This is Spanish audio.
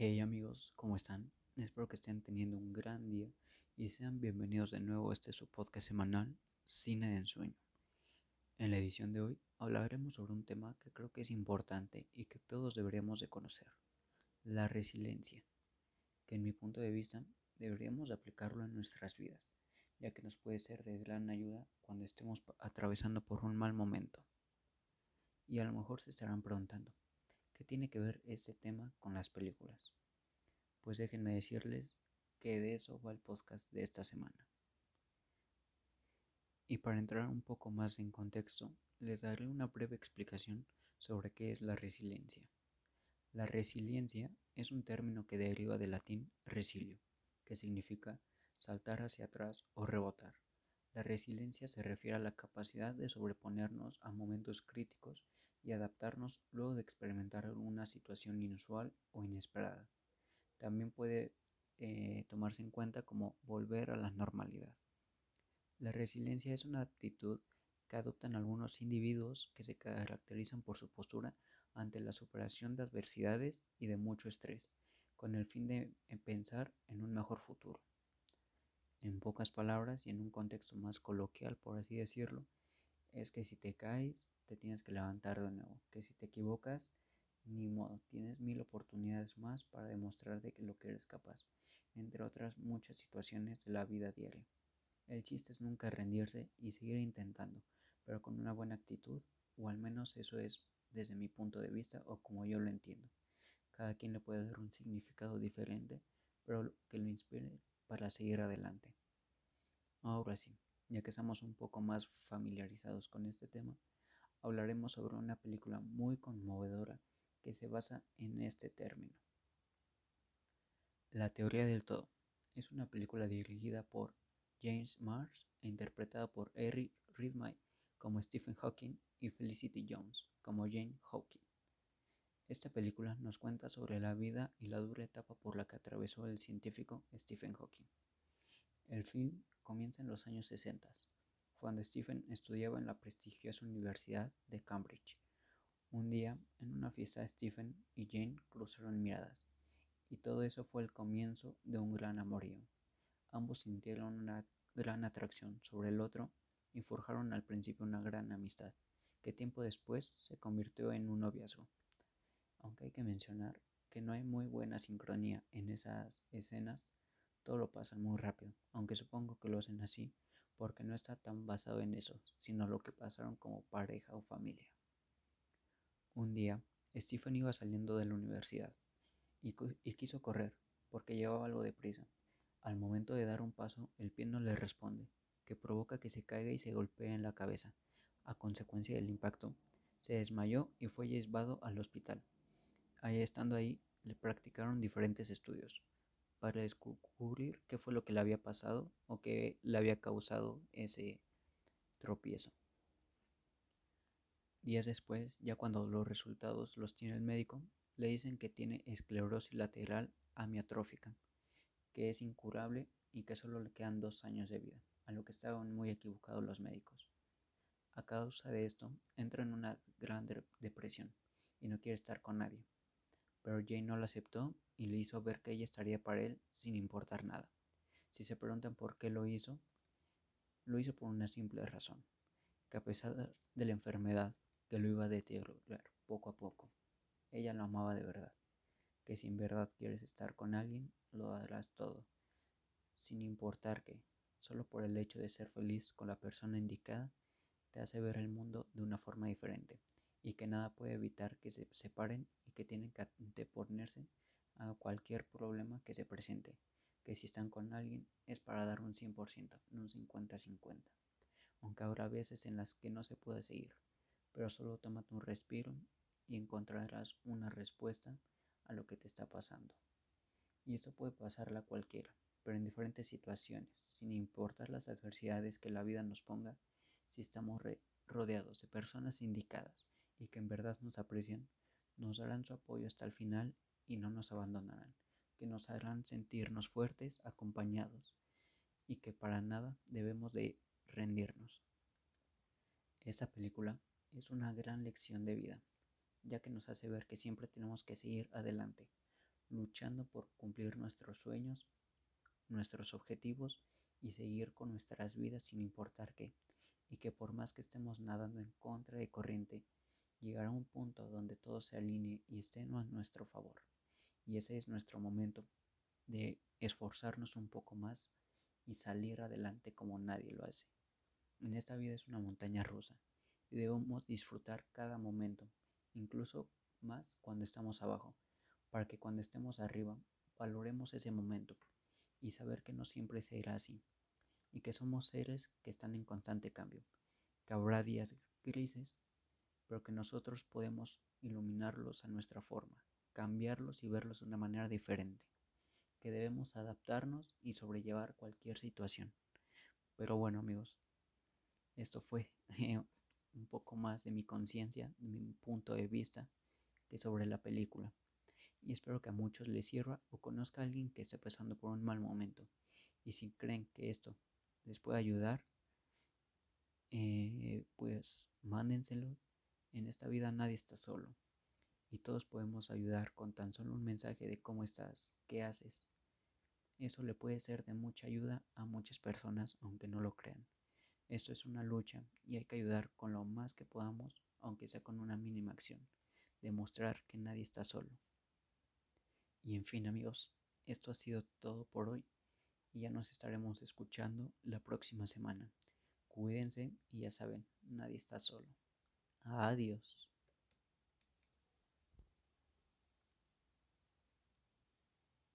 Hey amigos, ¿cómo están? Espero que estén teniendo un gran día y sean bienvenidos de nuevo a este su podcast semanal, Cine de Ensueño. En la edición de hoy hablaremos sobre un tema que creo que es importante y que todos deberíamos de conocer, la resiliencia, que en mi punto de vista deberíamos aplicarlo en nuestras vidas, ya que nos puede ser de gran ayuda cuando estemos atravesando por un mal momento. Y a lo mejor se estarán preguntando, ¿Qué tiene que ver este tema con las películas? Pues déjenme decirles que de eso va el podcast de esta semana. Y para entrar un poco más en contexto, les daré una breve explicación sobre qué es la resiliencia. La resiliencia es un término que deriva del latín resilio, que significa saltar hacia atrás o rebotar. La resiliencia se refiere a la capacidad de sobreponernos a momentos críticos y adaptarnos luego de experimentar alguna situación inusual o inesperada. También puede eh, tomarse en cuenta como volver a la normalidad. La resiliencia es una actitud que adoptan algunos individuos que se caracterizan por su postura ante la superación de adversidades y de mucho estrés, con el fin de pensar en un mejor futuro. En pocas palabras y en un contexto más coloquial, por así decirlo, es que si te caes, te tienes que levantar de nuevo. Que si te equivocas, ni modo, tienes mil oportunidades más para demostrar de lo que eres capaz, entre otras muchas situaciones de la vida diaria. El chiste es nunca rendirse y seguir intentando, pero con una buena actitud, o al menos eso es desde mi punto de vista o como yo lo entiendo. Cada quien le puede dar un significado diferente, pero que lo inspire para seguir adelante. Ahora sí, ya que estamos un poco más familiarizados con este tema, hablaremos sobre una película muy conmovedora que se basa en este término. La teoría del todo es una película dirigida por James Mars e interpretada por Eric Ridmay como Stephen Hawking y Felicity Jones como Jane Hawking. Esta película nos cuenta sobre la vida y la dura etapa por la que atravesó el científico Stephen Hawking. El film comienza en los años 60, cuando Stephen estudiaba en la prestigiosa Universidad de Cambridge. Un día, en una fiesta, Stephen y Jane cruzaron miradas, y todo eso fue el comienzo de un gran amorío. Ambos sintieron una gran atracción sobre el otro y forjaron al principio una gran amistad, que tiempo después se convirtió en un noviazgo. Aunque hay que mencionar que no hay muy buena sincronía en esas escenas, todo lo pasa muy rápido, aunque supongo que lo hacen así porque no está tan basado en eso, sino lo que pasaron como pareja o familia. Un día, Stephen iba saliendo de la universidad y, quiso correr porque llevaba algo de prisa. Al momento de dar un paso, el pie no le responde, que provoca que se caiga y se golpee en la cabeza. A consecuencia del impacto, se desmayó y fue llevado al hospital. Ahí estando ahí, le practicaron diferentes estudios, para descubrir qué fue lo que le había pasado o qué le había causado ese tropiezo. Días después, ya cuando los resultados los tiene el médico, le dicen que tiene esclerosis lateral amiotrófica, que es incurable y que solo le quedan dos años de vida, a lo que estaban muy equivocados los médicos. A causa de esto, entra en una gran depresión y no quiere estar con nadie. Pero Jane no lo aceptó y le hizo ver que ella estaría para él sin importar nada. Si se preguntan por qué lo hizo, lo hizo por una simple razón, que a pesar de la enfermedad que lo iba a deteriorar poco a poco, ella lo amaba de verdad, que si en verdad quieres estar con alguien, lo harás todo, sin importar que, solo por el hecho de ser feliz con la persona indicada, te hace ver el mundo de una forma diferente y que nada puede evitar que se separen y que tienen que anteponerse a cualquier problema que se presente, que si están con alguien es para dar un 100%, no un 50-50, aunque habrá veces en las que no se puede seguir, pero solo tómate un respiro y encontrarás una respuesta a lo que te está pasando. Y esto puede pasarle a cualquiera, pero en diferentes situaciones, sin importar las adversidades que la vida nos ponga, si estamos rodeados de personas indicadas y que en verdad nos aprecian, nos darán su apoyo hasta el final y no nos abandonarán, que nos harán sentirnos fuertes, acompañados y que para nada debemos de rendirnos. Esta película es una gran lección de vida, ya que nos hace ver que siempre tenemos que seguir adelante, luchando por cumplir nuestros sueños, nuestros objetivos y seguir con nuestras vidas sin importar qué. Y que por más que estemos nadando en contra de corriente, llegará un punto donde todo se alinee y esté a nuestro favor. Y ese es nuestro momento de esforzarnos un poco más y salir adelante como nadie lo hace. En esta vida es una montaña rusa y debemos disfrutar cada momento, incluso más cuando estamos abajo, para que cuando estemos arriba valoremos ese momento y saber que no siempre será así y que somos seres que están en constante cambio, que habrá días grises, pero que nosotros podemos iluminarlos a nuestra forma, cambiarlos y verlos de una manera diferente, que debemos adaptarnos y sobrellevar cualquier situación. Pero bueno amigos, esto fue un poco más de mi conciencia, de mi punto de vista, que sobre la película. Y espero que a muchos les sirva o conozca a alguien que esté pasando por un mal momento. Y si creen que esto les puede ayudar, eh, pues mándenselo. En esta vida nadie está solo. Y todos podemos ayudar con tan solo un mensaje de cómo estás, qué haces. Eso le puede ser de mucha ayuda a muchas personas, aunque no lo crean. Esto es una lucha y hay que ayudar con lo más que podamos, aunque sea con una mínima acción. Demostrar que nadie está solo. Y en fin amigos, esto ha sido todo por hoy y ya nos estaremos escuchando la próxima semana. Cuídense y ya saben, nadie está solo. Adiós.